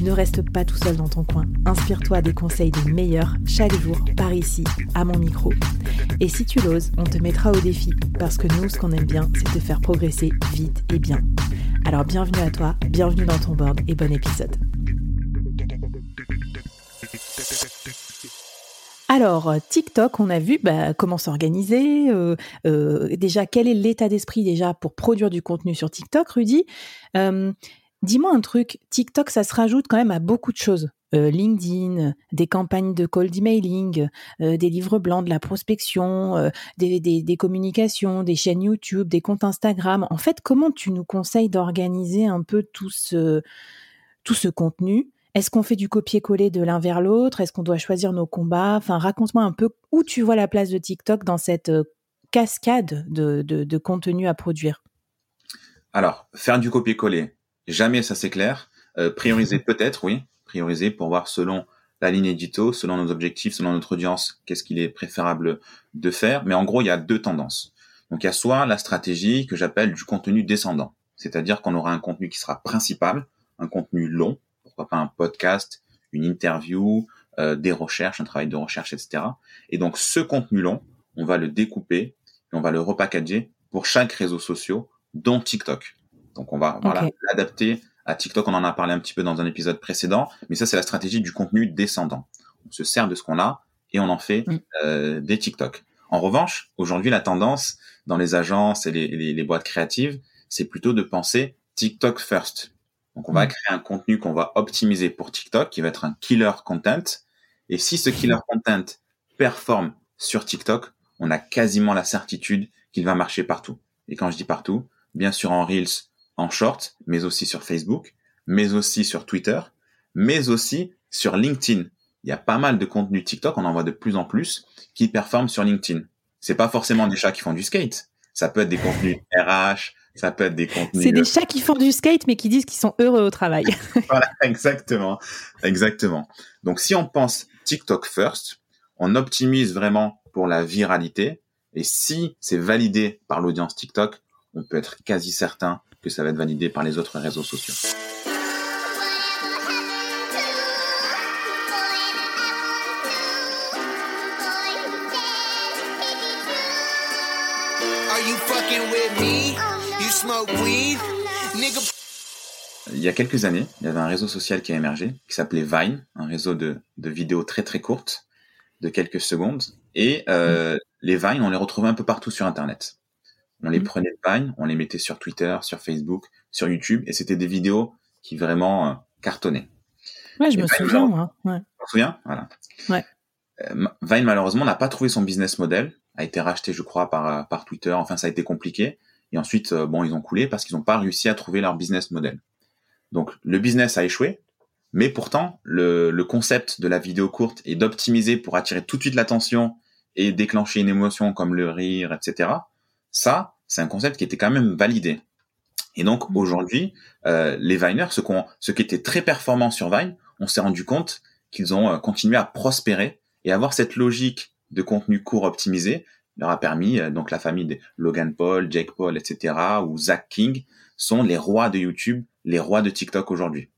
Ne reste pas tout seul dans ton coin. Inspire-toi des conseils des meilleurs chaque jour par ici, à mon micro. Et si tu l'oses, on te mettra au défi parce que nous, ce qu'on aime bien, c'est te faire progresser vite et bien. Alors bienvenue à toi, bienvenue dans ton board et bon épisode. Alors, TikTok, on a vu bah, comment s'organiser. Euh, euh, déjà, quel est l'état d'esprit déjà pour produire du contenu sur TikTok, Rudy? Euh, Dis-moi un truc, TikTok, ça se rajoute quand même à beaucoup de choses. Euh, LinkedIn, des campagnes de cold emailing, euh, des livres blancs, de la prospection, euh, des, communications, des chaînes YouTube, des comptes Instagram. En fait, comment tu nous conseilles d'organiser un peu tout ce, contenu? Est-ce qu'on fait du copier-coller de l'un vers l'autre? Est-ce qu'on doit choisir nos combats? Enfin, raconte-moi un peu où tu vois la place de TikTok dans cette cascade de, de contenu à produire. Alors, faire du copier-coller, Jamais ça c'est clair. Euh, prioriser peut-être, oui. Prioriser pour voir selon la ligne édito, selon nos objectifs, selon notre audience, qu'est-ce qu'il est préférable de faire. Mais en gros, il y a deux tendances. Donc il y a soit la stratégie que j'appelle du contenu descendant. C'est-à-dire qu'on aura un contenu qui sera principal, un contenu long, pourquoi pas un podcast, une interview, euh, des recherches, un travail de recherche, etc. Et donc ce contenu long, on va le découper et on va le repackager pour chaque réseau social, dont TikTok. Donc on va l'adapter à TikTok. On en a parlé un petit peu dans un épisode précédent, mais ça c'est la stratégie du contenu descendant. On se sert de ce qu'on a et on en fait mm. euh, des TikTok. En revanche, aujourd'hui la tendance dans les agences et les, les, boîtes créatives, c'est plutôt de penser TikTok first. Donc on va mm. créer un contenu qu'on va optimiser pour TikTok, qui va être un killer content. Et si ce killer content performe sur TikTok, on a quasiment la certitude qu'il va marcher partout. Et quand je dis partout, bien sûr en Reels, en short, mais aussi sur Facebook, mais aussi sur Twitter, mais aussi sur LinkedIn. Il y a pas mal de contenu TikTok, on en voit de plus en plus, qui performent sur LinkedIn. C'est pas forcément des chats qui font du skate. Ça peut être des contenus RH, ça peut être des contenus. C'est des chats qui font du skate, mais qui disent qu'ils sont heureux au travail. voilà, exactement, exactement. Donc, si on pense TikTok first, on optimise vraiment pour la viralité. Et si c'est validé par l'audience TikTok, on peut être quasi certain que ça va être validé par les autres réseaux sociaux. Il y a quelques années, il y avait un réseau social qui a émergé, qui s'appelait Vine, un réseau de, vidéos très très courtes, de quelques secondes. Et euh, les Vines, on les retrouvait un peu partout sur Internet. On les mmh. prenait de Vine, on les mettait sur Twitter, sur Facebook, sur YouTube, et c'était des vidéos qui vraiment euh, cartonnaient. Ouais, je me souviens, moi. Ouais. Tu te souviens? Voilà. Ouais. Euh, Vine, malheureusement, n'a pas trouvé son business model, a été racheté, je crois, par, euh, par Twitter. Enfin, ça a été compliqué. Et ensuite, bon, ils ont coulé parce qu'ils n'ont pas réussi à trouver leur business model. Donc, le business a échoué, mais pourtant, le, le concept de la vidéo courte est d'optimiser pour attirer tout de suite l'attention et déclencher une émotion comme le rire, etc. Ça, c'est un concept qui était quand même validé. Et donc mmh. aujourd'hui, euh, les Viners, ceux, ceux qui étaient très performants sur Vine, on s'est rendu compte qu'ils ont euh, continué à prospérer et avoir cette logique de contenu court optimisé leur a permis, euh, donc la famille de Logan Paul, Jake Paul, etc., ou Zach King, sont les rois de YouTube, les rois de TikTok aujourd'hui.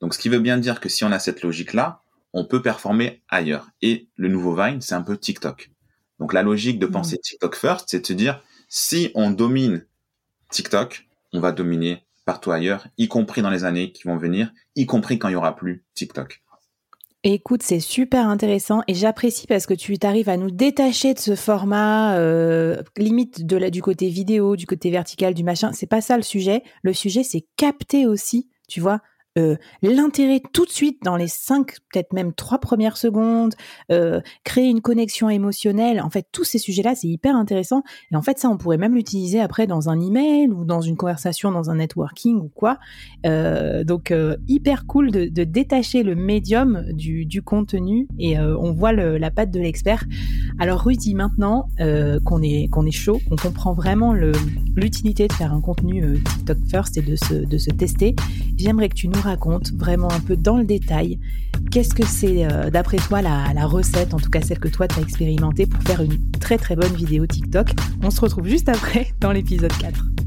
Donc ce qui veut bien dire que si on a cette logique-là, on peut performer ailleurs. Et le nouveau Vine, c'est un peu TikTok. Donc la logique de mmh. penser TikTok first, c'est de se dire, si on domine TikTok, on va dominer partout ailleurs, y compris dans les années qui vont venir, y compris quand il y aura plus TikTok. Écoute, c'est super intéressant et j'apprécie parce que tu arrives à nous détacher de ce format euh, limite du côté vidéo, du côté vertical, du machin. C'est pas ça le sujet. Le sujet, c'est capter aussi, tu vois, euh, l'intérêt tout de suite dans les cinq, peut-être même trois premières secondes, euh, créer une connexion émotionnelle. En fait, tous ces sujets-là, c'est hyper intéressant. Et en fait, ça, on pourrait même l'utiliser après dans un email ou dans une conversation, dans un networking ou quoi. Euh, donc, hyper cool de, détacher le médium du, contenu et on voit la patte de l'expert. Alors, Rudy, maintenant qu'on est qu'on est chaud, qu'on comprend vraiment l'utilité de faire un contenu TikTok first et de se, de se tester, j'aimerais que tu nous raconte vraiment un peu dans le détail qu'est-ce que c'est euh, d'après toi la, la, recette, en tout cas celle que toi tu as expérimentée pour faire une très très bonne vidéo TikTok. On se retrouve juste après dans l'épisode 4.